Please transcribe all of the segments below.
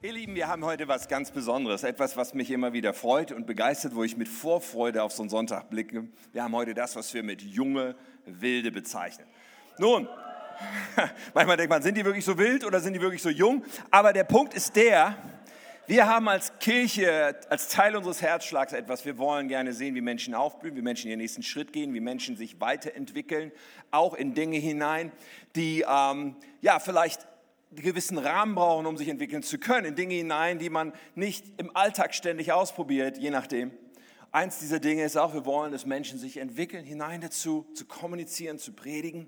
Ihr Lieben, wir haben heute was ganz Besonderes, etwas, was mich immer wieder freut und begeistert, wo ich mit Vorfreude auf so einen Sonntag blicke. Wir haben heute das, was wir mit junge Wilde bezeichnen. Nun, manchmal denkt man, sind die wirklich so wild oder sind die wirklich so jung? Aber der Punkt ist der, wir haben als Kirche, als Teil unseres Herzschlags etwas. Wir wollen gerne sehen, wie Menschen aufblühen, wie Menschen ihren nächsten Schritt gehen, wie Menschen sich weiterentwickeln, auch in Dinge hinein, die ähm, ja vielleicht gewissen Rahmen brauchen, um sich entwickeln zu können, in Dinge hinein, die man nicht im Alltag ständig ausprobiert, je nachdem. Eins dieser Dinge ist auch, wir wollen, dass Menschen sich entwickeln, hinein dazu, zu kommunizieren, zu predigen.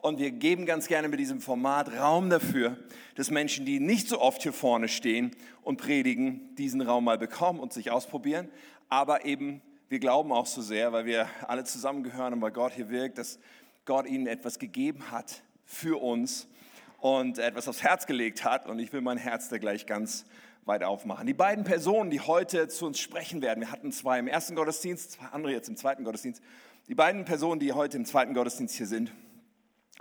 Und wir geben ganz gerne mit diesem Format Raum dafür, dass Menschen, die nicht so oft hier vorne stehen und predigen, diesen Raum mal bekommen und sich ausprobieren. Aber eben, wir glauben auch so sehr, weil wir alle zusammengehören und weil Gott hier wirkt, dass Gott ihnen etwas gegeben hat für uns und etwas aufs Herz gelegt hat. Und ich will mein Herz da gleich ganz weit aufmachen. Die beiden Personen, die heute zu uns sprechen werden, wir hatten zwei im ersten Gottesdienst, zwei andere jetzt im zweiten Gottesdienst. Die beiden Personen, die heute im zweiten Gottesdienst hier sind,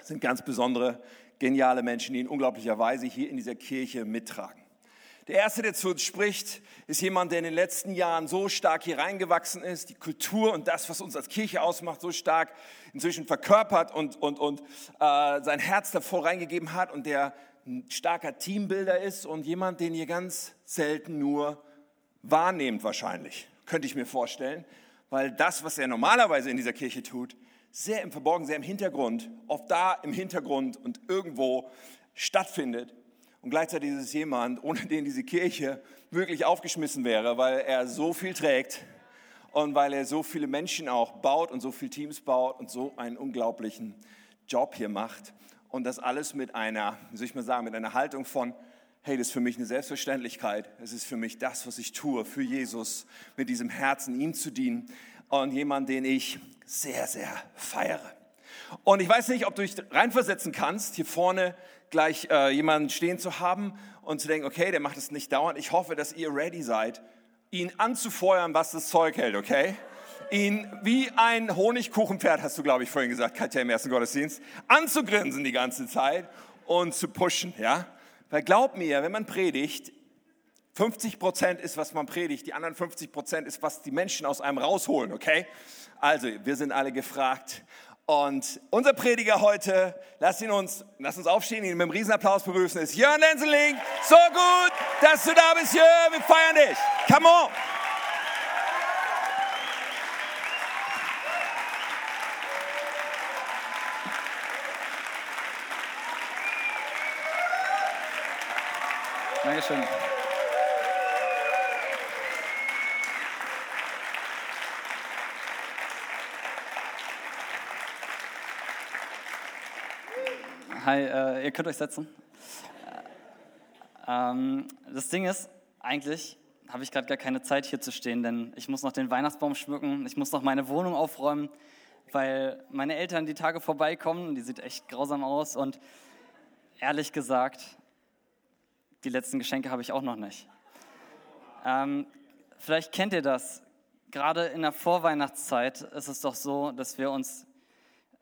sind ganz besondere, geniale Menschen, die in unglaublicher Weise hier in dieser Kirche mittragen. Der erste, der zu uns spricht, ist jemand, der in den letzten Jahren so stark hier reingewachsen ist, die Kultur und das, was uns als Kirche ausmacht, so stark inzwischen verkörpert und, und, und äh, sein Herz davor reingegeben hat und der ein starker Teambuilder ist und jemand, den ihr ganz selten nur wahrnehmt wahrscheinlich, könnte ich mir vorstellen, weil das, was er normalerweise in dieser Kirche tut, sehr im Verborgenen, sehr im Hintergrund, oft da im Hintergrund und irgendwo stattfindet. Und gleichzeitig ist es jemand, ohne den diese Kirche wirklich aufgeschmissen wäre, weil er so viel trägt und weil er so viele Menschen auch baut und so viele Teams baut und so einen unglaublichen Job hier macht. Und das alles mit einer, wie soll ich mal sagen, mit einer Haltung von, hey, das ist für mich eine Selbstverständlichkeit. Es ist für mich das, was ich tue, für Jesus, mit diesem Herzen ihm zu dienen. Und jemand, den ich sehr, sehr feiere. Und ich weiß nicht, ob du dich reinversetzen kannst, hier vorne gleich äh, jemanden stehen zu haben und zu denken, okay, der macht es nicht dauernd. Ich hoffe, dass ihr ready seid, ihn anzufeuern, was das Zeug hält, okay? Ihn wie ein Honigkuchenpferd, hast du, glaube ich, vorhin gesagt, Katja im ersten Gottesdienst, anzugrinsen die ganze Zeit und zu pushen, ja? Weil glaub mir, wenn man predigt, 50 Prozent ist, was man predigt, die anderen 50 Prozent ist, was die Menschen aus einem rausholen, okay? Also, wir sind alle gefragt. Und unser Prediger heute, lass ihn uns, lass uns aufstehen, ihn mit einem Riesenapplaus begrüßen, ist Jörn Denseling. So gut, dass du da bist, Jörn. Wir feiern dich. Come on. Dankeschön. Hi, äh, ihr könnt euch setzen. Ähm, das Ding ist, eigentlich habe ich gerade gar keine Zeit hier zu stehen, denn ich muss noch den Weihnachtsbaum schmücken, ich muss noch meine Wohnung aufräumen, weil meine Eltern die Tage vorbeikommen, die sieht echt grausam aus und ehrlich gesagt, die letzten Geschenke habe ich auch noch nicht. Ähm, vielleicht kennt ihr das. Gerade in der Vorweihnachtszeit ist es doch so, dass wir uns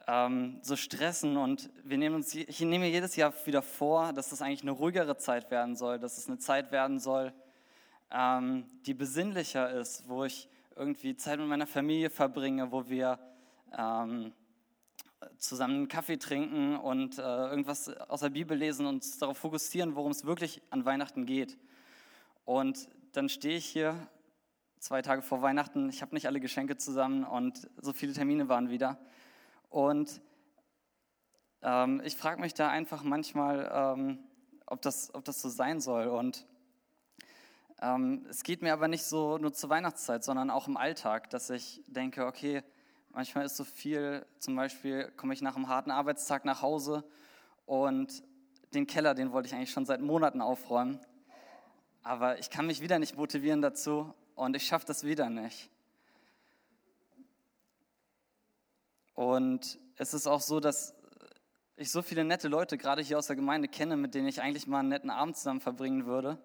ähm, so stressen und wir nehmen uns, ich nehme jedes Jahr wieder vor, dass das eigentlich eine ruhigere Zeit werden soll, dass es eine Zeit werden soll, ähm, die besinnlicher ist, wo ich irgendwie Zeit mit meiner Familie verbringe, wo wir ähm, zusammen einen Kaffee trinken und äh, irgendwas aus der Bibel lesen und uns darauf fokussieren, worum es wirklich an Weihnachten geht. Und dann stehe ich hier zwei Tage vor Weihnachten, ich habe nicht alle Geschenke zusammen und so viele Termine waren wieder. Und ähm, ich frage mich da einfach manchmal, ähm, ob, das, ob das so sein soll. Und ähm, es geht mir aber nicht so nur zur Weihnachtszeit, sondern auch im Alltag, dass ich denke, okay, manchmal ist so viel, zum Beispiel komme ich nach einem harten Arbeitstag nach Hause und den Keller, den wollte ich eigentlich schon seit Monaten aufräumen. Aber ich kann mich wieder nicht motivieren dazu und ich schaffe das wieder nicht. Und es ist auch so, dass ich so viele nette Leute gerade hier aus der Gemeinde kenne, mit denen ich eigentlich mal einen netten Abend zusammen verbringen würde.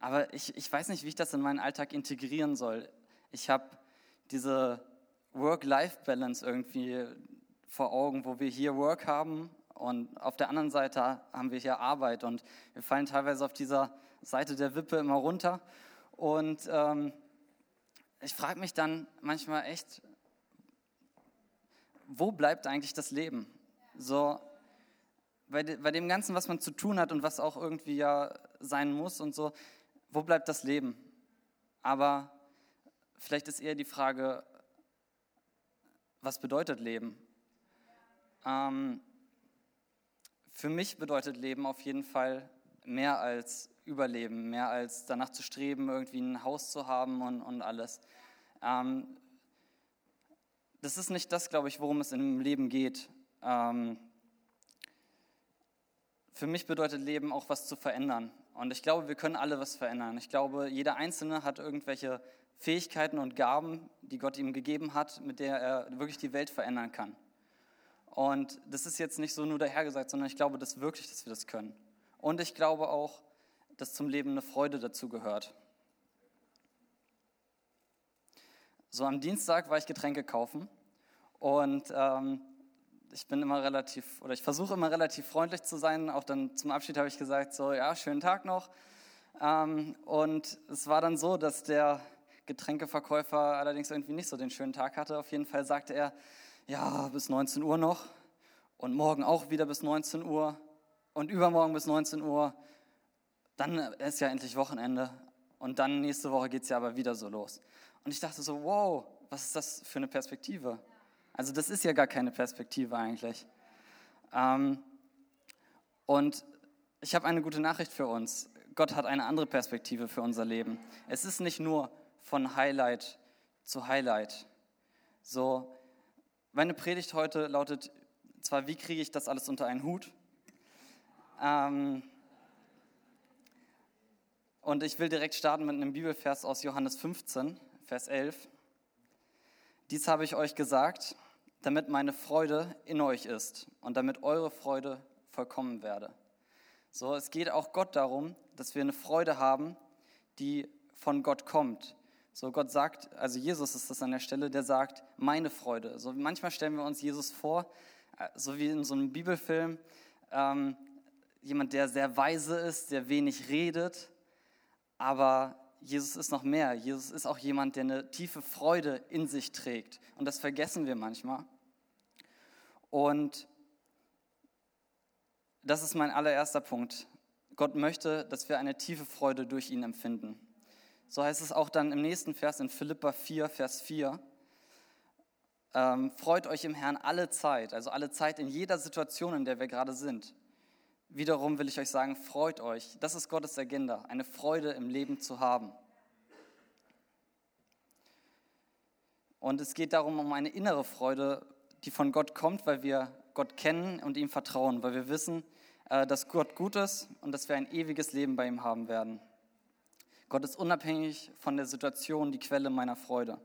Aber ich, ich weiß nicht, wie ich das in meinen Alltag integrieren soll. Ich habe diese Work-Life-Balance irgendwie vor Augen, wo wir hier Work haben und auf der anderen Seite haben wir hier Arbeit und wir fallen teilweise auf dieser Seite der Wippe immer runter. Und ähm, ich frage mich dann manchmal echt, wo bleibt eigentlich das Leben? So, bei, de, bei dem Ganzen, was man zu tun hat und was auch irgendwie ja sein muss und so, wo bleibt das Leben? Aber vielleicht ist eher die Frage, was bedeutet Leben? Ähm, für mich bedeutet Leben auf jeden Fall mehr als Überleben, mehr als danach zu streben, irgendwie ein Haus zu haben und, und alles. Ähm, das ist nicht das, glaube ich, worum es im Leben geht. Ähm, für mich bedeutet Leben auch was zu verändern. Und ich glaube, wir können alle was verändern. Ich glaube, jeder Einzelne hat irgendwelche Fähigkeiten und Gaben, die Gott ihm gegeben hat, mit der er wirklich die Welt verändern kann. Und das ist jetzt nicht so nur dahergesagt, sondern ich glaube das wirklich, dass wir das können. Und ich glaube auch, dass zum Leben eine Freude dazu gehört. So am Dienstag war ich Getränke kaufen und ähm, ich bin immer relativ, oder ich versuche immer relativ freundlich zu sein. Auch dann zum Abschied habe ich gesagt, so, ja, schönen Tag noch. Ähm, und es war dann so, dass der Getränkeverkäufer allerdings irgendwie nicht so den schönen Tag hatte. Auf jeden Fall sagte er, ja, bis 19 Uhr noch und morgen auch wieder bis 19 Uhr und übermorgen bis 19 Uhr. Dann ist ja endlich Wochenende und dann nächste Woche geht es ja aber wieder so los. Und ich dachte so, wow, was ist das für eine Perspektive? Also das ist ja gar keine Perspektive eigentlich. Ähm, und ich habe eine gute Nachricht für uns. Gott hat eine andere Perspektive für unser Leben. Es ist nicht nur von Highlight zu Highlight. So, meine Predigt heute lautet zwar, wie kriege ich das alles unter einen Hut? Ähm, und ich will direkt starten mit einem Bibelvers aus Johannes 15, Vers 11. Dies habe ich euch gesagt, damit meine Freude in euch ist und damit eure Freude vollkommen werde. So, es geht auch Gott darum, dass wir eine Freude haben, die von Gott kommt, so Gott sagt, also Jesus ist das an der Stelle, der sagt, meine Freude. So manchmal stellen wir uns Jesus vor, äh, so wie in so einem Bibelfilm, ähm, jemand, der sehr weise ist, der wenig redet, aber Jesus ist noch mehr. Jesus ist auch jemand, der eine tiefe Freude in sich trägt. Und das vergessen wir manchmal. Und das ist mein allererster Punkt. Gott möchte, dass wir eine tiefe Freude durch ihn empfinden. So heißt es auch dann im nächsten Vers in Philippa 4, Vers 4. Ähm, freut euch im Herrn alle Zeit, also alle Zeit in jeder Situation, in der wir gerade sind. Wiederum will ich euch sagen, freut euch. Das ist Gottes Agenda, eine Freude im Leben zu haben. Und es geht darum, um eine innere Freude, die von Gott kommt, weil wir Gott kennen und ihm vertrauen, weil wir wissen, äh, dass Gott gut ist und dass wir ein ewiges Leben bei ihm haben werden. Gott ist unabhängig von der Situation die Quelle meiner Freude.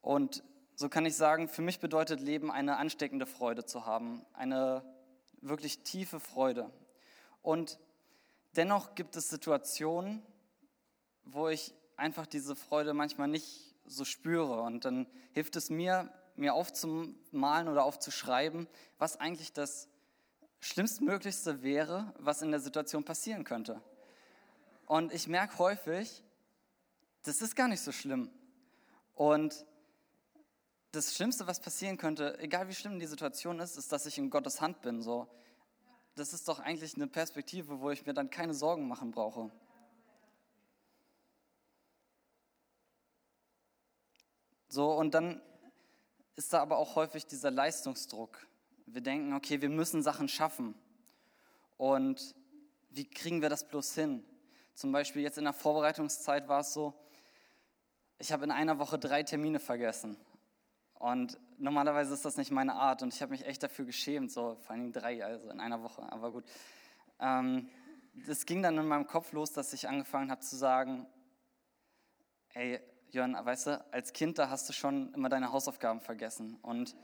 Und so kann ich sagen, für mich bedeutet Leben eine ansteckende Freude zu haben, eine wirklich tiefe Freude. Und dennoch gibt es Situationen, wo ich einfach diese Freude manchmal nicht so spüre. Und dann hilft es mir, mir aufzumalen oder aufzuschreiben, was eigentlich das Schlimmstmöglichste wäre, was in der Situation passieren könnte. Und ich merke häufig, das ist gar nicht so schlimm. Und das Schlimmste, was passieren könnte, egal wie schlimm die Situation ist, ist, dass ich in Gottes Hand bin. So, das ist doch eigentlich eine Perspektive, wo ich mir dann keine Sorgen machen brauche. So, und dann ist da aber auch häufig dieser Leistungsdruck. Wir denken, okay, wir müssen Sachen schaffen. Und wie kriegen wir das bloß hin? Zum Beispiel jetzt in der Vorbereitungszeit war es so, ich habe in einer Woche drei Termine vergessen. Und normalerweise ist das nicht meine Art und ich habe mich echt dafür geschämt, so vor allem drei, also in einer Woche, aber gut. Ähm, ging dann in meinem Kopf los, dass ich angefangen habe zu sagen, ey, Jörn, weißt du, als Kind, da hast du schon immer deine Hausaufgaben vergessen und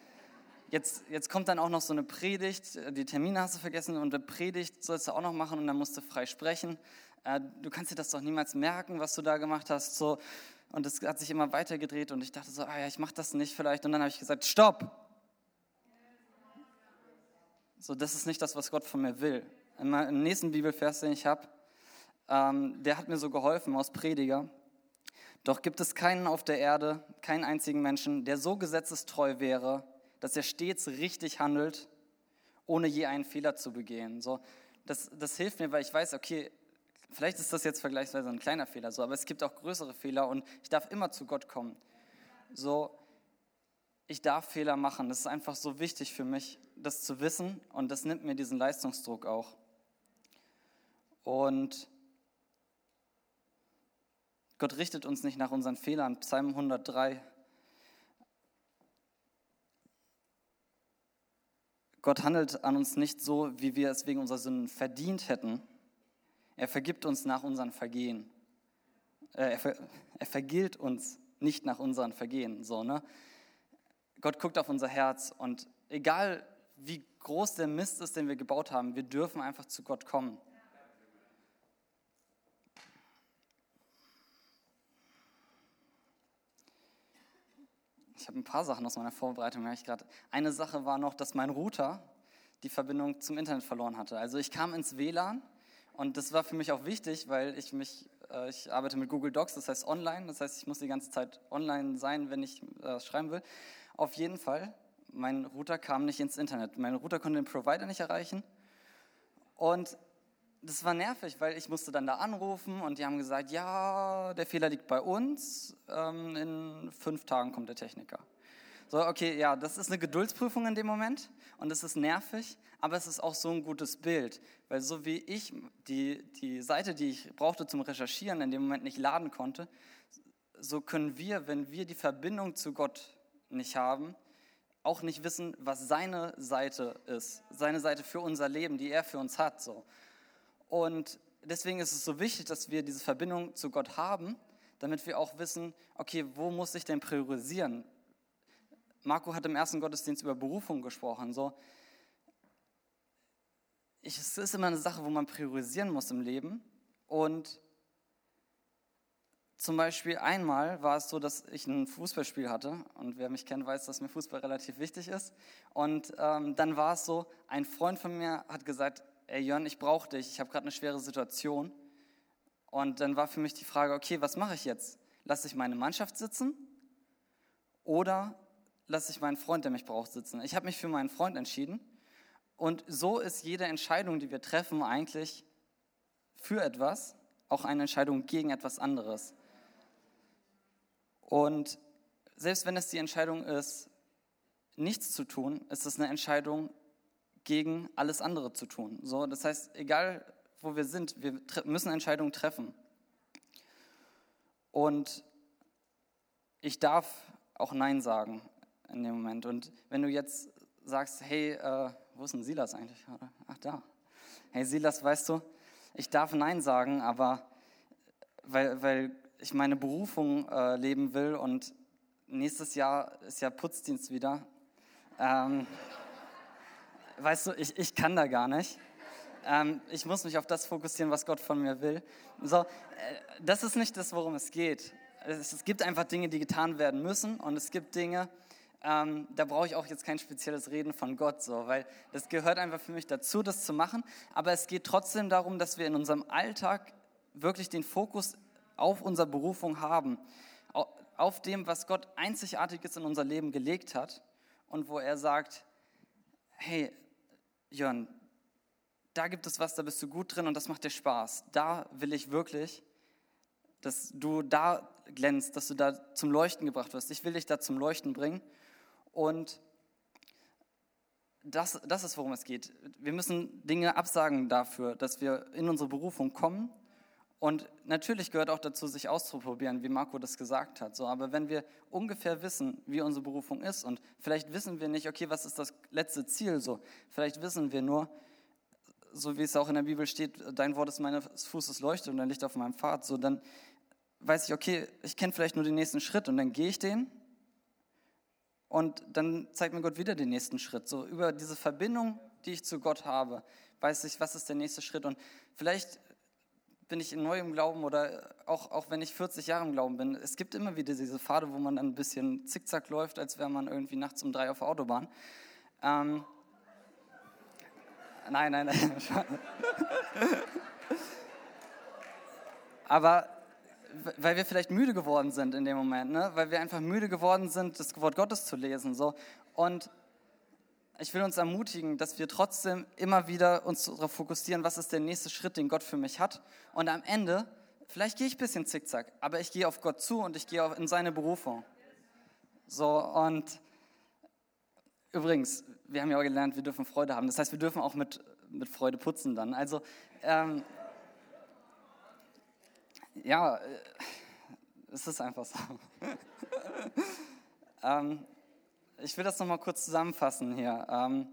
jetzt, jetzt kommt dann auch noch so eine Predigt, die Termine hast du vergessen und eine Predigt sollst du auch noch machen und dann musst du frei sprechen äh, du kannst dir das doch niemals merken, was du da gemacht hast. So. Und es hat sich immer weiter gedreht und ich dachte so, ah ja, ich mache das nicht vielleicht. Und dann habe ich gesagt, stopp! So, das ist nicht das, was Gott von mir will. Im nächsten Bibelvers, den ich habe, ähm, der hat mir so geholfen aus Prediger. Doch gibt es keinen auf der Erde, keinen einzigen Menschen, der so gesetzestreu wäre, dass er stets richtig handelt, ohne je einen Fehler zu begehen. So, das, das hilft mir, weil ich weiß, okay, vielleicht ist das jetzt vergleichsweise ein kleiner Fehler, so, aber es gibt auch größere Fehler und ich darf immer zu Gott kommen. So, ich darf Fehler machen. Das ist einfach so wichtig für mich, das zu wissen und das nimmt mir diesen Leistungsdruck auch. Und Gott richtet uns nicht nach unseren Fehlern. Psalm 103. Gott handelt an uns nicht so, wie wir es wegen unserer Sünden verdient hätten. Er vergibt uns nach unseren Vergehen. Äh, er, ver er vergilt uns nicht nach unseren Vergehen. So, ne? Gott guckt auf unser Herz und egal wie groß der Mist ist, den wir gebaut haben, wir dürfen einfach zu Gott kommen. Ich habe ein paar Sachen aus meiner Vorbereitung, ich gerade. Eine Sache war noch, dass mein Router die Verbindung zum Internet verloren hatte. Also ich kam ins WLAN und das war für mich auch wichtig, weil ich mich, äh, ich arbeite mit Google Docs, das heißt online, das heißt, ich muss die ganze Zeit online sein, wenn ich äh, schreiben will. Auf jeden Fall, mein Router kam nicht ins Internet. Mein Router konnte den Provider nicht erreichen und das war nervig, weil ich musste dann da anrufen und die haben gesagt, ja, der Fehler liegt bei uns, ähm, in fünf Tagen kommt der Techniker. So, okay, ja, das ist eine Geduldsprüfung in dem Moment und es ist nervig, aber es ist auch so ein gutes Bild, weil so wie ich die, die Seite, die ich brauchte zum Recherchieren, in dem Moment nicht laden konnte, so können wir, wenn wir die Verbindung zu Gott nicht haben, auch nicht wissen, was seine Seite ist, seine Seite für unser Leben, die er für uns hat. So. Und deswegen ist es so wichtig, dass wir diese Verbindung zu Gott haben, damit wir auch wissen, okay, wo muss ich denn priorisieren? Marco hat im ersten Gottesdienst über Berufung gesprochen. So, ich, es ist immer eine Sache, wo man priorisieren muss im Leben. Und zum Beispiel einmal war es so, dass ich ein Fußballspiel hatte und wer mich kennt, weiß, dass mir Fußball relativ wichtig ist. Und ähm, dann war es so, ein Freund von mir hat gesagt, ey Jörn, ich brauche dich, ich habe gerade eine schwere Situation. Und dann war für mich die Frage, okay, was mache ich jetzt? Lasse ich meine Mannschaft sitzen oder lasse ich meinen Freund, der mich braucht, sitzen? Ich habe mich für meinen Freund entschieden. Und so ist jede Entscheidung, die wir treffen, eigentlich für etwas, auch eine Entscheidung gegen etwas anderes. Und selbst wenn es die Entscheidung ist, nichts zu tun, ist es eine Entscheidung gegen alles andere zu tun. So, das heißt, egal wo wir sind, wir müssen Entscheidungen treffen. Und ich darf auch Nein sagen in dem Moment. Und wenn du jetzt sagst, hey, äh, wo ist denn Silas eigentlich? Ach, da. Hey, Silas, weißt du, ich darf Nein sagen, aber weil, weil ich meine Berufung äh, leben will und nächstes Jahr ist ja Putzdienst wieder. Ähm, weißt du, ich, ich kann da gar nicht. Ähm, ich muss mich auf das fokussieren, was Gott von mir will. So, äh, das ist nicht das, worum es geht. Es, es, gibt einfach Dinge, die getan werden müssen und es gibt Dinge, ähm, da brauche ich auch jetzt kein spezielles Reden von Gott, so, weil das gehört einfach für mich dazu, das zu machen. Aber es geht trotzdem darum, dass wir in unserem Alltag wirklich den Fokus auf unsere Berufung haben, auf dem, was Gott einzigartiges in unser Leben gelegt hat und wo er sagt, hey, Jörn, da gibt es was, da bist du gut drin und das macht dir Spaß. Da will ich wirklich, dass du da glänzt, dass du da zum Leuchten gebracht wirst. Ich will dich da zum Leuchten bringen. Und das, das ist, worum es geht. Wir müssen Dinge absagen dafür, dass wir in unsere Berufung kommen. Und natürlich gehört auch dazu, sich auszuprobieren, wie Marco das gesagt hat. So, aber wenn wir ungefähr wissen, wie unsere Berufung ist und vielleicht wissen wir nicht, okay, was ist das letzte Ziel so, vielleicht wissen wir nur, so wie es auch in der Bibel steht, dein Wort ist meines Fußes Leuchte und dein Licht auf meinem Pfad, so dann weiß ich, okay, ich kenne vielleicht nur den nächsten Schritt und dann gehe ich den und dann zeigt mir Gott wieder den nächsten Schritt. So über diese Verbindung, die ich zu Gott habe, weiß ich, was ist der nächste Schritt. Und vielleicht bin ich neu im Glauben oder auch, auch wenn ich 40 Jahre im Glauben bin, es gibt immer wieder diese Pfade, wo man dann ein bisschen zickzack läuft, als wäre man irgendwie nachts um drei auf der Autobahn. Ähm, nein, nein, nein. Aber weil wir vielleicht müde geworden sind in dem Moment, ne? weil wir einfach müde geworden sind, das Wort Gottes zu lesen. So. Und ich will uns ermutigen, dass wir trotzdem immer wieder uns darauf fokussieren, was ist der nächste Schritt, den Gott für mich hat. Und am Ende, vielleicht gehe ich ein bisschen zickzack, aber ich gehe auf Gott zu und ich gehe in seine Berufung. So, und übrigens, wir haben ja auch gelernt, wir dürfen Freude haben. Das heißt, wir dürfen auch mit, mit Freude putzen dann. Also, ähm, ja, äh, es ist einfach so. ähm, ich will das nochmal kurz zusammenfassen hier. Ähm,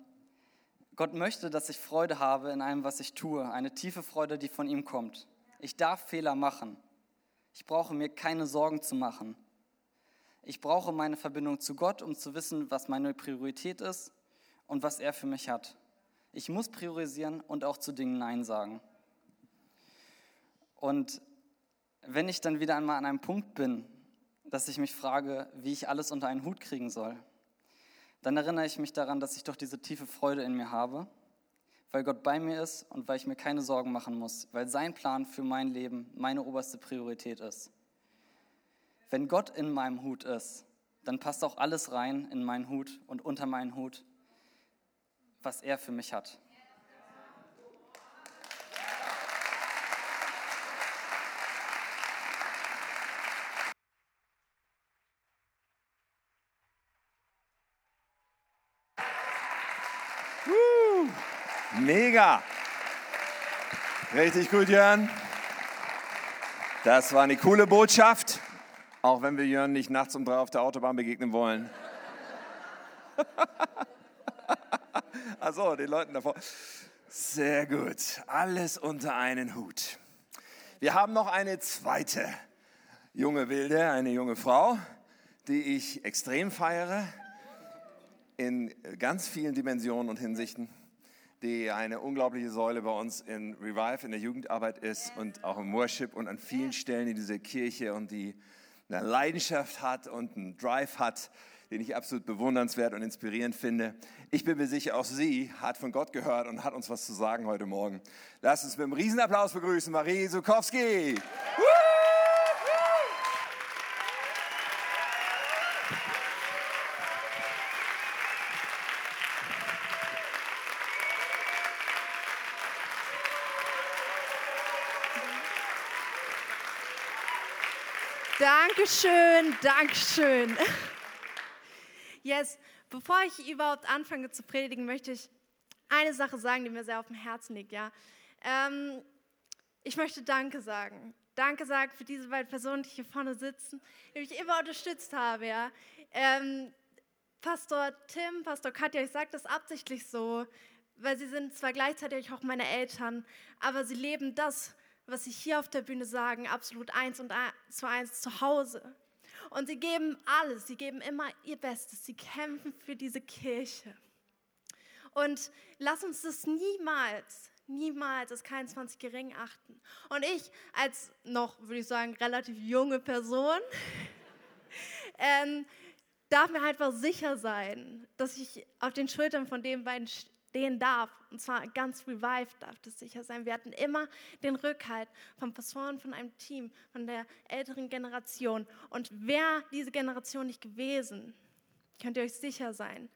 Gott möchte, dass ich Freude habe in allem, was ich tue. Eine tiefe Freude, die von ihm kommt. Ich darf Fehler machen. Ich brauche mir keine Sorgen zu machen. Ich brauche meine Verbindung zu Gott, um zu wissen, was meine Priorität ist und was er für mich hat. Ich muss priorisieren und auch zu Dingen Nein sagen. Und wenn ich dann wieder einmal an einem Punkt bin, dass ich mich frage, wie ich alles unter einen Hut kriegen soll, dann erinnere ich mich daran, dass ich doch diese tiefe Freude in mir habe, weil Gott bei mir ist und weil ich mir keine Sorgen machen muss, weil sein Plan für mein Leben meine oberste Priorität ist. Wenn Gott in meinem Hut ist, dann passt auch alles rein in meinen Hut und unter meinen Hut, was er für mich hat. Mega. Richtig gut, Jörn. Das war eine coole Botschaft, auch wenn wir Jörn nicht nachts um drei auf der Autobahn begegnen wollen. Achso, den Leuten davor. Sehr gut. Alles unter einen Hut. Wir haben noch eine zweite junge Wilde, eine junge Frau, die ich extrem feiere in ganz vielen Dimensionen und Hinsichten die eine unglaubliche Säule bei uns in Revive, in der Jugendarbeit ist und auch im Worship und an vielen Stellen in dieser Kirche und die eine Leidenschaft hat und einen Drive hat, den ich absolut bewundernswert und inspirierend finde. Ich bin mir sicher, auch sie hat von Gott gehört und hat uns was zu sagen heute Morgen. Lasst uns mit einem Riesenapplaus begrüßen, Marie Sukowski. Woo! Dankeschön, Dankeschön. Yes, bevor ich überhaupt anfange zu predigen, möchte ich eine Sache sagen, die mir sehr auf dem Herzen liegt. Ja, ähm, ich möchte Danke sagen. Danke sagen für diese beiden Personen, die hier vorne sitzen, die mich immer unterstützt haben. Ja, ähm, Pastor Tim, Pastor Katja, ich sage das absichtlich so, weil sie sind zwar gleichzeitig auch meine Eltern, aber sie leben das, was sie hier auf der Bühne sagen, absolut eins und zu eins zu Hause. Und sie geben alles, sie geben immer ihr Bestes, sie kämpfen für diese Kirche. Und lass uns das niemals, niemals als 21 gering achten. Und ich als noch, würde ich sagen, relativ junge Person, ähm, darf mir einfach sicher sein, dass ich auf den Schultern von den beiden stehen darf. Und zwar ganz revived darf das sicher sein. Wir hatten immer den Rückhalt von Pastoren, von einem Team, von der älteren Generation. Und wäre diese Generation nicht gewesen, könnt ihr euch sicher sein,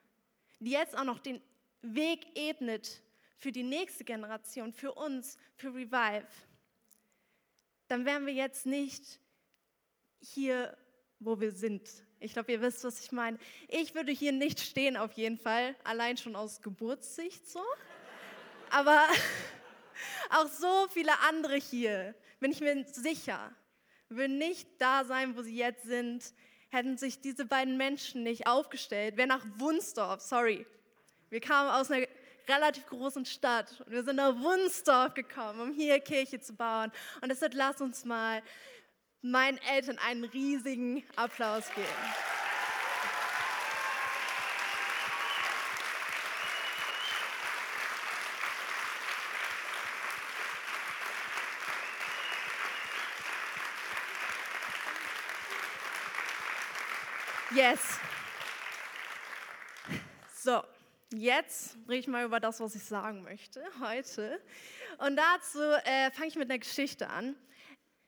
die jetzt auch noch den Weg ebnet für die nächste Generation, für uns, für Revive, dann wären wir jetzt nicht hier, wo wir sind. Ich glaube, ihr wisst, was ich meine. Ich würde hier nicht stehen, auf jeden Fall, allein schon aus Geburtssicht so. Aber auch so viele andere hier, bin ich mir sicher, würden nicht da sein, wo sie jetzt sind, hätten sich diese beiden Menschen nicht aufgestellt. Wer nach Wunsdorf, sorry, wir kamen aus einer relativ großen Stadt und wir sind nach Wunsdorf gekommen, um hier Kirche zu bauen. Und deshalb lasst uns mal meinen Eltern einen riesigen Applaus geben. Yes. So, jetzt rede ich mal über das, was ich sagen möchte heute. Und dazu äh, fange ich mit einer Geschichte an.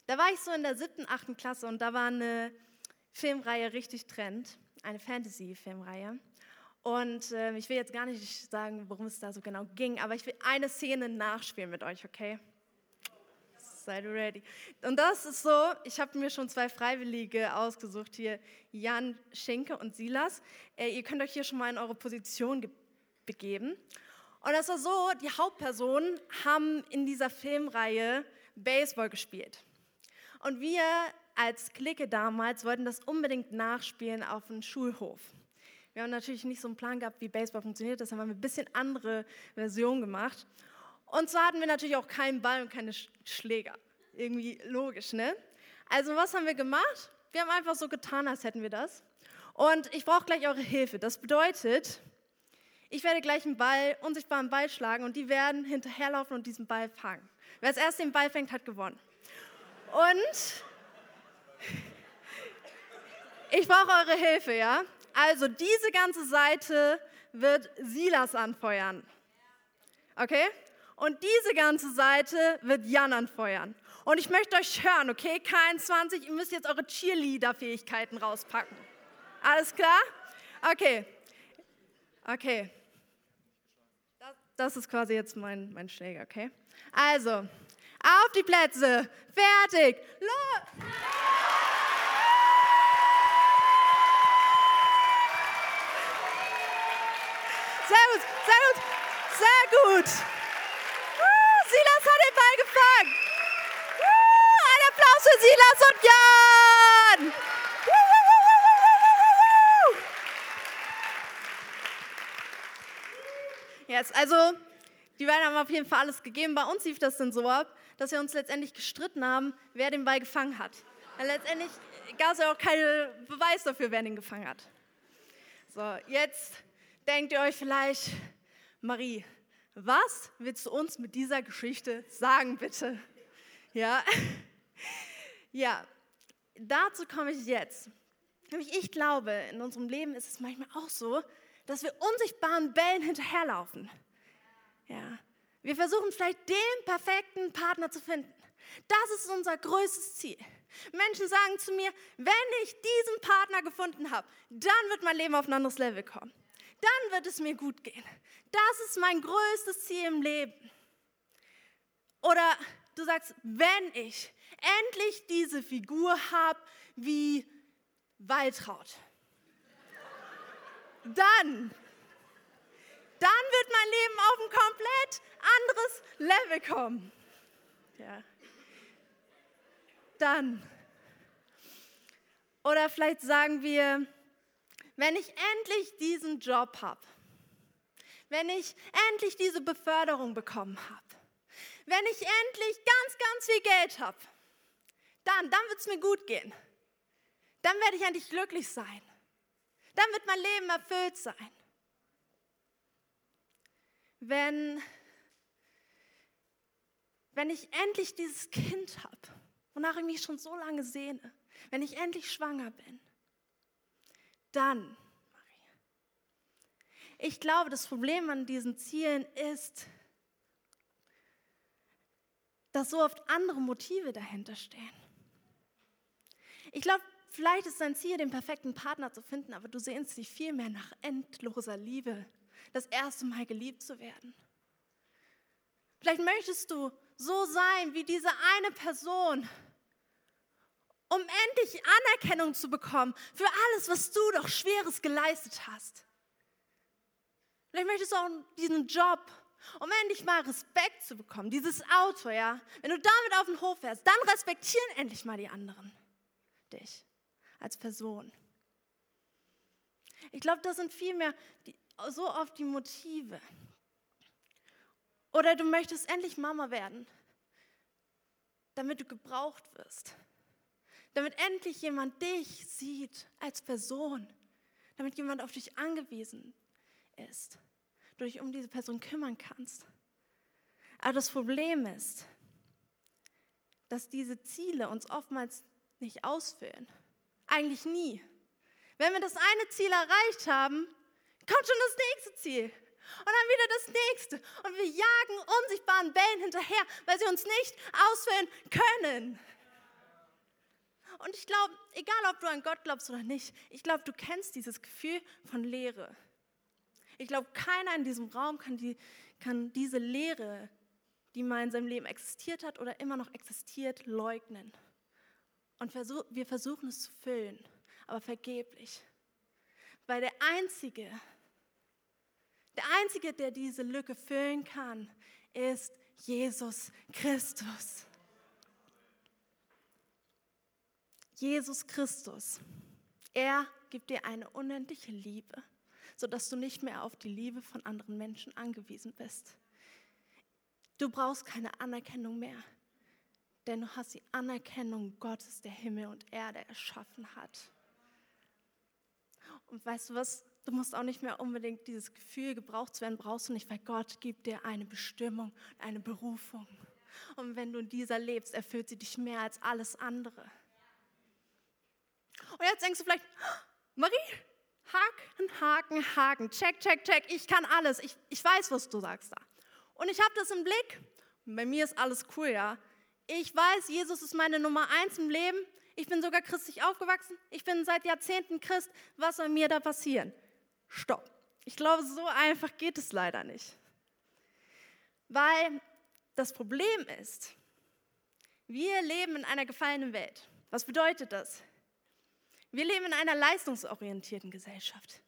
Da war ich so in der siebten, achten Klasse und da war eine Filmreihe richtig Trend, eine Fantasy-Filmreihe. Und äh, ich will jetzt gar nicht sagen, worum es da so genau ging, aber ich will eine Szene nachspielen mit euch, okay? Seid ready? Und das ist so, ich habe mir schon zwei Freiwillige ausgesucht hier, Jan Schenke und Silas. Äh, ihr könnt euch hier schon mal in eure Position begeben. Und das war so, die Hauptpersonen haben in dieser Filmreihe Baseball gespielt. Und wir als Clique damals wollten das unbedingt nachspielen auf dem Schulhof. Wir haben natürlich nicht so einen Plan gehabt, wie Baseball funktioniert, deshalb haben wir ein bisschen andere Version gemacht. Und zwar hatten wir natürlich auch keinen Ball und keine Schläger. Irgendwie logisch, ne? Also was haben wir gemacht? Wir haben einfach so getan, als hätten wir das. Und ich brauche gleich eure Hilfe. Das bedeutet, ich werde gleich einen Ball, unsichtbaren Ball schlagen und die werden hinterherlaufen und diesen Ball fangen. Wer als erst den Ball fängt, hat gewonnen. Und ich brauche eure Hilfe, ja? Also diese ganze Seite wird Silas anfeuern. Okay? Und diese ganze Seite wird Jan anfeuern. Und ich möchte euch hören, okay? K21, ihr müsst jetzt eure Cheerleader-Fähigkeiten rauspacken. Alles klar? Okay. Okay. Das, das ist quasi jetzt mein, mein Schläger, okay? Also, auf die Plätze. Fertig. Los! Sehr gut, sehr gut, sehr gut. Uh, Silas hat den Ball gefangen. Uh, ein Applaus für Silas und Jan. Uh, Jetzt, also, die beiden haben auf jeden Fall alles gegeben. Bei uns lief das dann so ab, dass wir uns letztendlich gestritten haben, wer den Ball gefangen hat. Weil letztendlich gab es ja auch keinen Beweis dafür, wer den gefangen hat. So, jetzt denkt ihr euch vielleicht, Marie, was willst du uns mit dieser Geschichte sagen, bitte? Ja, ja, dazu komme ich jetzt. Nämlich ich glaube, in unserem Leben ist es manchmal auch so, dass wir unsichtbaren Bällen hinterherlaufen. Ja, wir versuchen vielleicht den perfekten Partner zu finden. Das ist unser größtes Ziel. Menschen sagen zu mir, wenn ich diesen Partner gefunden habe, dann wird mein Leben auf ein anderes Level kommen dann wird es mir gut gehen. Das ist mein größtes Ziel im Leben. Oder du sagst, wenn ich endlich diese Figur habe wie Waltraud, dann, dann wird mein Leben auf ein komplett anderes Level kommen. Ja. Dann. Oder vielleicht sagen wir, wenn ich endlich diesen Job habe, wenn ich endlich diese Beförderung bekommen habe, wenn ich endlich ganz, ganz viel Geld habe, dann, dann wird es mir gut gehen. Dann werde ich endlich glücklich sein. Dann wird mein Leben erfüllt sein. Wenn, wenn ich endlich dieses Kind habe, wonach ich mich schon so lange sehne, wenn ich endlich schwanger bin, dann, ich glaube, das Problem an diesen Zielen ist, dass so oft andere Motive dahinter stehen. Ich glaube, vielleicht ist dein Ziel, den perfekten Partner zu finden, aber du sehnst dich vielmehr nach endloser Liebe, das erste Mal geliebt zu werden. Vielleicht möchtest du so sein wie diese eine Person, um endlich Anerkennung zu bekommen für alles, was du doch Schweres geleistet hast. Vielleicht möchtest du auch diesen Job, um endlich mal Respekt zu bekommen, dieses Auto, ja. Wenn du damit auf den Hof fährst, dann respektieren endlich mal die anderen dich als Person. Ich glaube, das sind vielmehr die, so oft die Motive. Oder du möchtest endlich Mama werden, damit du gebraucht wirst damit endlich jemand dich sieht als Person, damit jemand auf dich angewiesen ist, du dich um diese Person kümmern kannst. Aber das Problem ist, dass diese Ziele uns oftmals nicht ausfüllen. Eigentlich nie. Wenn wir das eine Ziel erreicht haben, kommt schon das nächste Ziel. Und dann wieder das nächste. Und wir jagen unsichtbaren Bällen hinterher, weil sie uns nicht ausfüllen können. Und ich glaube, egal ob du an Gott glaubst oder nicht, ich glaube, du kennst dieses Gefühl von Leere. Ich glaube, keiner in diesem Raum kann, die, kann diese Leere, die mal in seinem Leben existiert hat oder immer noch existiert, leugnen. Und versuch, wir versuchen es zu füllen, aber vergeblich. Weil der Einzige, der Einzige, der diese Lücke füllen kann, ist Jesus Christus. Jesus Christus. Er gibt dir eine unendliche Liebe, sodass du nicht mehr auf die Liebe von anderen Menschen angewiesen bist. Du brauchst keine Anerkennung mehr, denn du hast die Anerkennung Gottes, der Himmel und Erde erschaffen hat. Und weißt du was? Du musst auch nicht mehr unbedingt dieses Gefühl, gebraucht zu werden, brauchst du nicht, weil Gott gibt dir eine Bestimmung, eine Berufung. Und wenn du in dieser lebst, erfüllt sie dich mehr als alles andere. Und jetzt denkst du vielleicht, Marie, Haken, Haken, Haken, check, check, check, ich kann alles. Ich, ich weiß, was du sagst da. Und ich habe das im Blick. Bei mir ist alles cool, ja. Ich weiß, Jesus ist meine Nummer eins im Leben. Ich bin sogar christlich aufgewachsen. Ich bin seit Jahrzehnten Christ. Was soll mir da passieren? Stopp. Ich glaube, so einfach geht es leider nicht. Weil das Problem ist, wir leben in einer gefallenen Welt. Was bedeutet das? Wir leben in einer leistungsorientierten Gesellschaft.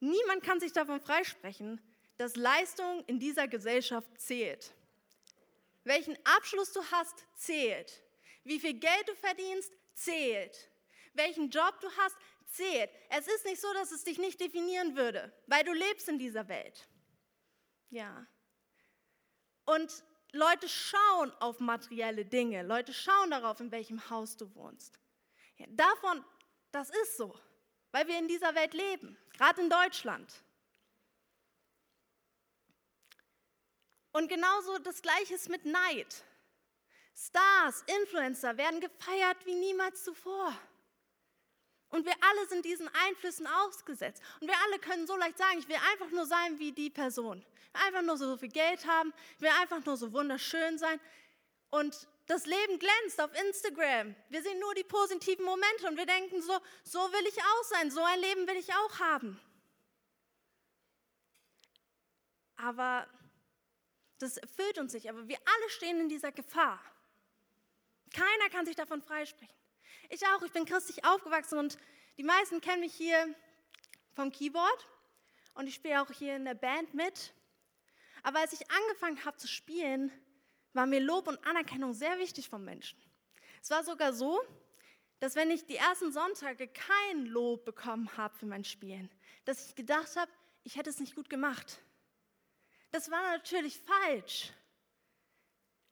Niemand kann sich davon freisprechen, dass Leistung in dieser Gesellschaft zählt. Welchen Abschluss du hast, zählt. Wie viel Geld du verdienst, zählt. Welchen Job du hast, zählt. Es ist nicht so, dass es dich nicht definieren würde, weil du lebst in dieser Welt. Ja. Und Leute schauen auf materielle Dinge. Leute schauen darauf, in welchem Haus du wohnst. Ja, davon, das ist so, weil wir in dieser Welt leben, gerade in Deutschland. Und genauso das Gleiche ist mit Neid. Stars, Influencer werden gefeiert wie niemals zuvor. Und wir alle sind diesen Einflüssen ausgesetzt. Und wir alle können so leicht sagen, ich will einfach nur sein wie die Person. Einfach nur so viel Geld haben, ich will einfach nur so wunderschön sein. Und das Leben glänzt auf Instagram. Wir sehen nur die positiven Momente und wir denken so, so will ich auch sein, so ein Leben will ich auch haben. Aber das erfüllt uns nicht, aber wir alle stehen in dieser Gefahr. Keiner kann sich davon freisprechen. Ich auch, ich bin christlich aufgewachsen und die meisten kennen mich hier vom Keyboard und ich spiele auch hier in der Band mit. Aber als ich angefangen habe zu spielen, war mir Lob und Anerkennung sehr wichtig vom Menschen. Es war sogar so, dass wenn ich die ersten Sonntage kein Lob bekommen habe für mein Spielen, dass ich gedacht habe, ich hätte es nicht gut gemacht. Das war natürlich falsch.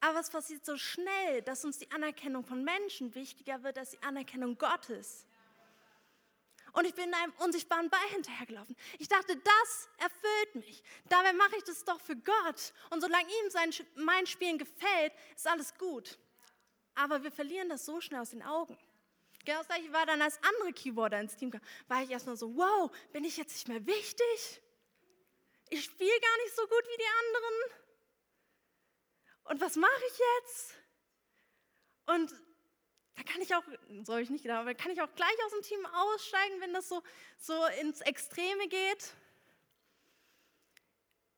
Aber es passiert so schnell, dass uns die Anerkennung von Menschen wichtiger wird als die Anerkennung Gottes. Und ich bin in einem unsichtbaren Ball hinterhergelaufen. Ich dachte, das erfüllt mich. Dabei mache ich das doch für Gott. Und solange ihm sein, mein Spielen gefällt, ist alles gut. Aber wir verlieren das so schnell aus den Augen. Genau das gleiche war dann, als andere Keyboarder ins Team kamen, war ich erstmal so, wow, bin ich jetzt nicht mehr wichtig? Ich spiele gar nicht so gut wie die anderen. Und was mache ich jetzt? Und da kann ich auch, soll ich nicht gedacht, aber kann ich auch gleich aus dem Team aussteigen, wenn das so, so ins Extreme geht?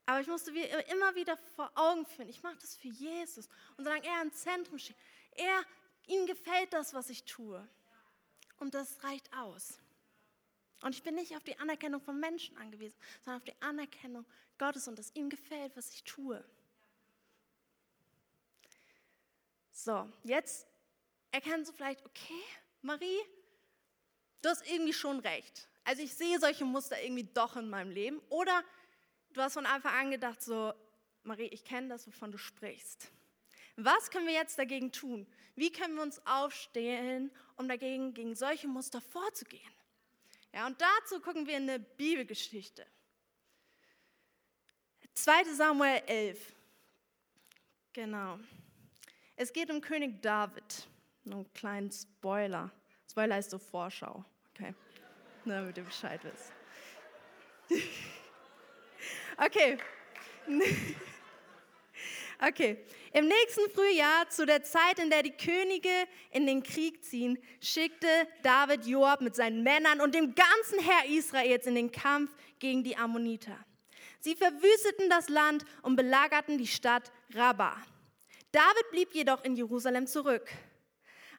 Aber ich musste immer wieder vor Augen führen, ich mache das für Jesus. Und solange er im Zentrum steht, er, ihm gefällt das, was ich tue. Und das reicht aus. Und ich bin nicht auf die Anerkennung von Menschen angewiesen, sondern auf die Anerkennung Gottes und dass ihm gefällt, was ich tue. So, jetzt erkennst du vielleicht, okay, Marie, du hast irgendwie schon recht. Also ich sehe solche Muster irgendwie doch in meinem Leben. Oder du hast von Anfang an gedacht, so, Marie, ich kenne das, wovon du sprichst. Was können wir jetzt dagegen tun? Wie können wir uns aufstellen, um dagegen gegen solche Muster vorzugehen? Ja, und dazu gucken wir in eine Bibelgeschichte. 2. Samuel 11. Genau. Es geht um König David. Einen kleinen Spoiler. Spoiler ist so Vorschau. Okay. Nur damit ihr Bescheid wisst. Okay. Okay, im nächsten Frühjahr, zu der Zeit, in der die Könige in den Krieg ziehen, schickte David Joab mit seinen Männern und dem ganzen Heer Israels in den Kampf gegen die Ammoniter. Sie verwüsteten das Land und belagerten die Stadt Rabbah. David blieb jedoch in Jerusalem zurück.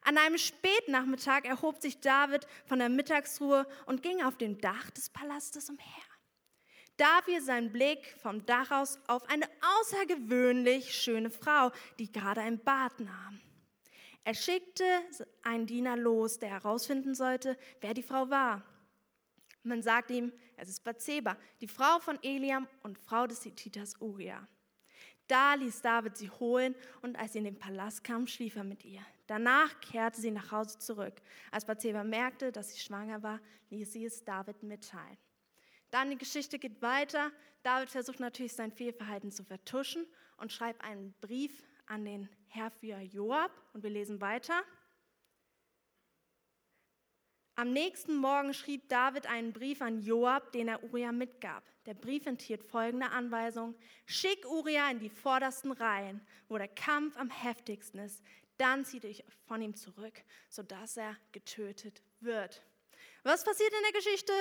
An einem Spätnachmittag erhob sich David von der Mittagsruhe und ging auf dem Dach des Palastes umher. Da fiel sein Blick vom Dach aus auf eine außergewöhnlich schöne Frau, die gerade ein Bad nahm. Er schickte einen Diener los, der herausfinden sollte, wer die Frau war. Man sagte ihm, es ist Bathseba, die Frau von Eliam und Frau des Hittiters Uriah. Da ließ David sie holen und als sie in den Palast kam, schlief er mit ihr. Danach kehrte sie nach Hause zurück. Als Bathseba merkte, dass sie schwanger war, ließ sie es David mitteilen. Dann die Geschichte geht weiter. David versucht natürlich sein Fehlverhalten zu vertuschen und schreibt einen Brief an den Herrführer Joab und wir lesen weiter. Am nächsten Morgen schrieb David einen Brief an Joab, den er Uriah mitgab. Der Brief enthielt folgende Anweisung: Schick Uriah in die vordersten Reihen, wo der Kampf am heftigsten ist. Dann zieht dich von ihm zurück, sodass er getötet wird. Was passiert in der Geschichte?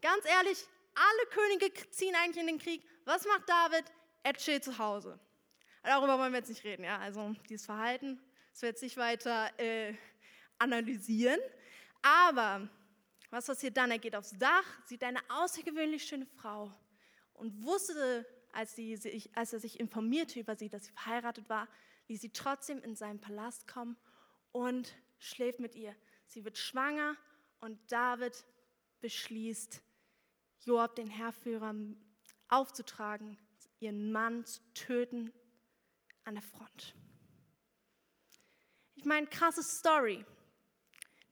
Ganz ehrlich, alle Könige ziehen eigentlich in den Krieg. Was macht David? Er chillt zu Hause. Darüber wollen wir jetzt nicht reden. Ja? Also dieses Verhalten, das wir jetzt nicht weiter äh, analysieren. Aber was passiert dann? Er geht aufs Dach, sieht eine außergewöhnlich schöne Frau und wusste, als, sie als er sich informierte über sie, dass sie verheiratet war, ließ sie trotzdem in seinen Palast kommen und schläft mit ihr. Sie wird schwanger und David beschließt, Joab, den Herrführer, aufzutragen, ihren Mann zu töten an der Front. Ich meine, krasse Story.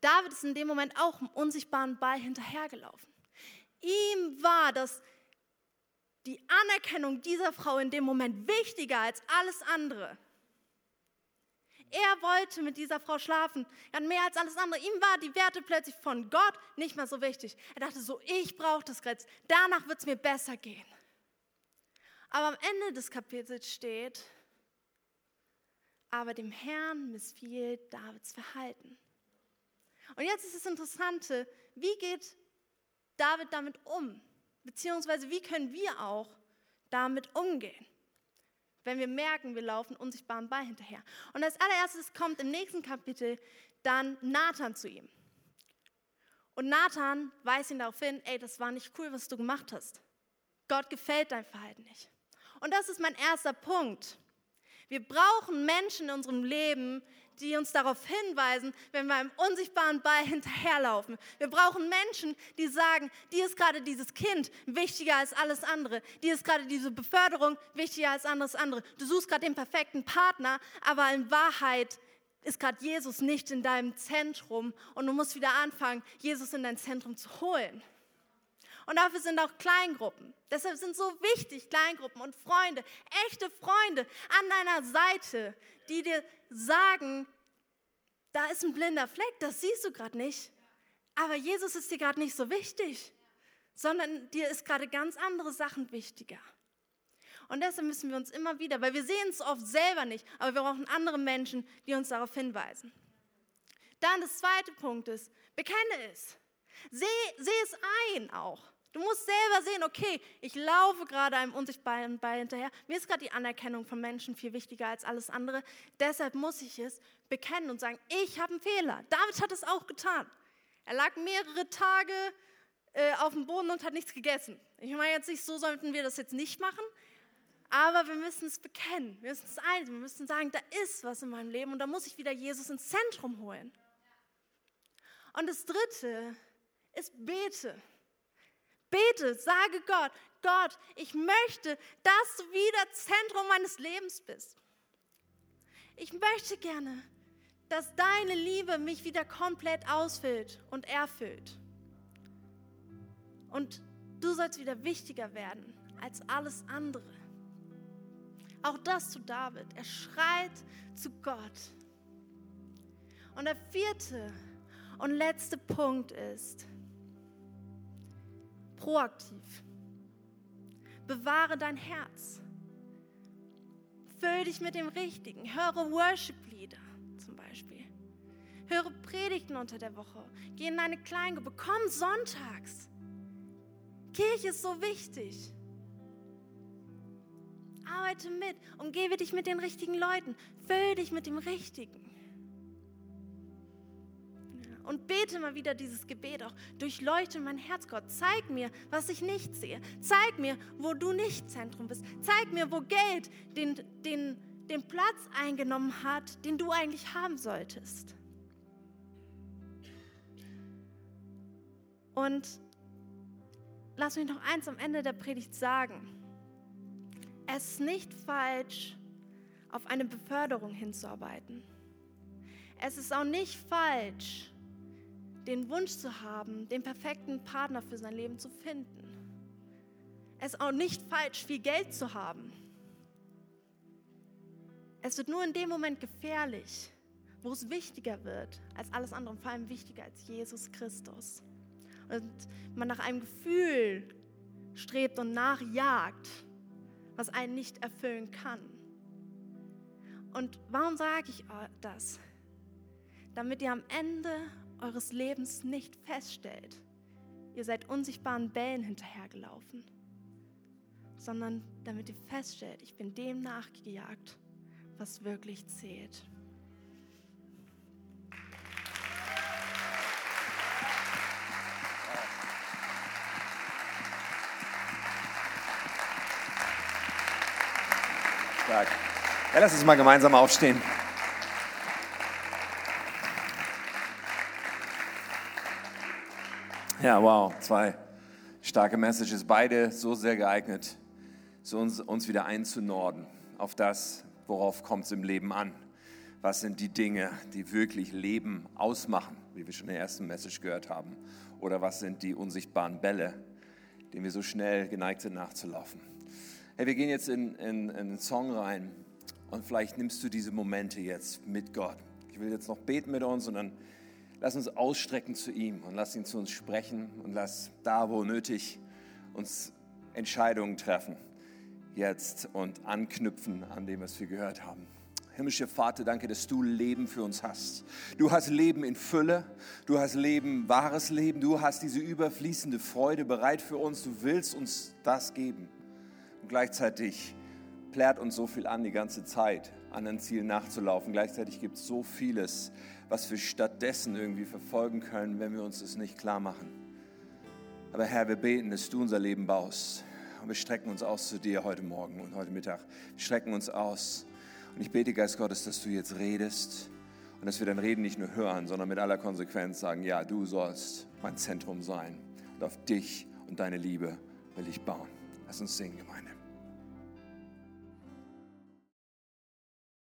David ist in dem Moment auch im unsichtbaren Ball hinterhergelaufen. Ihm war das die Anerkennung dieser Frau in dem Moment wichtiger als alles andere. Er wollte mit dieser Frau schlafen, hat mehr als alles andere. Ihm war die Werte plötzlich von Gott nicht mehr so wichtig. Er dachte so, ich brauche das jetzt, danach wird es mir besser gehen. Aber am Ende des Kapitels steht, aber dem Herrn missfiel Davids Verhalten. Und jetzt ist das Interessante, wie geht David damit um? Beziehungsweise wie können wir auch damit umgehen, wenn wir merken, wir laufen unsichtbaren Ball hinterher. Und als allererstes kommt im nächsten Kapitel dann Nathan zu ihm. Und Nathan weist ihn darauf hin, ey, das war nicht cool, was du gemacht hast. Gott gefällt dein Verhalten nicht. Und das ist mein erster Punkt. Wir brauchen Menschen in unserem Leben, die uns darauf hinweisen, wenn wir einem unsichtbaren Ball hinterherlaufen. Wir brauchen Menschen, die sagen, dir ist gerade dieses Kind wichtiger als alles andere. Dir ist gerade diese Beförderung wichtiger als alles andere. Du suchst gerade den perfekten Partner, aber in Wahrheit ist gerade Jesus nicht in deinem Zentrum und du musst wieder anfangen, Jesus in dein Zentrum zu holen. Und dafür sind auch Kleingruppen. Deshalb sind so wichtig Kleingruppen und Freunde, echte Freunde an deiner Seite, die dir sagen, da ist ein blinder Fleck, das siehst du gerade nicht. Aber Jesus ist dir gerade nicht so wichtig, sondern dir ist gerade ganz andere Sachen wichtiger. Und deshalb müssen wir uns immer wieder, weil wir sehen es oft selber nicht, aber wir brauchen andere Menschen, die uns darauf hinweisen. Dann das zweite Punkt ist, bekenne es. Seh, seh es ein auch. Du musst selber sehen, okay, ich laufe gerade einem unsichtbaren Ball hinterher. Mir ist gerade die Anerkennung von Menschen viel wichtiger als alles andere. Deshalb muss ich es bekennen und sagen, ich habe einen Fehler. David hat es auch getan. Er lag mehrere Tage äh, auf dem Boden und hat nichts gegessen. Ich meine jetzt nicht, so sollten wir das jetzt nicht machen, aber wir müssen es bekennen. Wir müssen es ein, wir müssen sagen, da ist was in meinem Leben und da muss ich wieder Jesus ins Zentrum holen. Und das Dritte ist bete. Bete, sage Gott, Gott, ich möchte, dass du wieder Zentrum meines Lebens bist. Ich möchte gerne, dass deine Liebe mich wieder komplett ausfüllt und erfüllt. Und du sollst wieder wichtiger werden als alles andere. Auch das zu David. Er schreit zu Gott. Und der vierte und letzte Punkt ist, proaktiv. Bewahre dein Herz. Füll dich mit dem Richtigen. Höre Worship-Lieder zum Beispiel. Höre Predigten unter der Woche. Geh in deine Kleingruppe. Komm sonntags. Kirche ist so wichtig. Arbeite mit. Umgebe dich mit den richtigen Leuten. Füll dich mit dem Richtigen. Und bete mal wieder dieses Gebet auch. Durchleuchte mein Herz, Gott. Zeig mir, was ich nicht sehe. Zeig mir, wo du nicht Zentrum bist. Zeig mir, wo Geld den, den, den Platz eingenommen hat, den du eigentlich haben solltest. Und lass mich noch eins am Ende der Predigt sagen. Es ist nicht falsch, auf eine Beförderung hinzuarbeiten. Es ist auch nicht falsch, den Wunsch zu haben, den perfekten Partner für sein Leben zu finden. Es ist auch nicht falsch, viel Geld zu haben. Es wird nur in dem Moment gefährlich, wo es wichtiger wird als alles andere und vor allem wichtiger als Jesus Christus. Und man nach einem Gefühl strebt und nachjagt, was einen nicht erfüllen kann. Und warum sage ich das? Damit ihr am Ende eures Lebens nicht feststellt, ihr seid unsichtbaren Bällen hinterhergelaufen, sondern damit ihr feststellt, ich bin dem nachgejagt, was wirklich zählt. Ja, lass uns mal gemeinsam aufstehen. Ja, wow, zwei starke Messages, beide so sehr geeignet, so uns, uns wieder einzunorden auf das, worauf kommt es im Leben an. Was sind die Dinge, die wirklich Leben ausmachen, wie wir schon in der ersten Message gehört haben? Oder was sind die unsichtbaren Bälle, denen wir so schnell geneigt sind nachzulaufen? Hey, wir gehen jetzt in, in, in einen Song rein und vielleicht nimmst du diese Momente jetzt mit Gott. Ich will jetzt noch beten mit uns und dann Lass uns ausstrecken zu ihm und lass ihn zu uns sprechen und lass da, wo nötig, uns Entscheidungen treffen jetzt und anknüpfen an dem, was wir gehört haben. Himmlischer Vater, danke, dass du Leben für uns hast. Du hast Leben in Fülle, du hast Leben, wahres Leben, du hast diese überfließende Freude bereit für uns, du willst uns das geben. Und gleichzeitig plärt uns so viel an die ganze Zeit, anderen Zielen nachzulaufen. Gleichzeitig gibt es so vieles, was wir stattdessen irgendwie verfolgen können, wenn wir uns das nicht klar machen. Aber Herr, wir beten, dass du unser Leben baust. Und wir strecken uns aus zu dir heute Morgen und heute Mittag. Wir strecken uns aus. Und ich bete, Geist Gottes, dass du jetzt redest und dass wir dein Reden nicht nur hören, sondern mit aller Konsequenz sagen, ja, du sollst mein Zentrum sein. Und auf dich und deine Liebe will ich bauen. Lass uns singen, Gemeinde.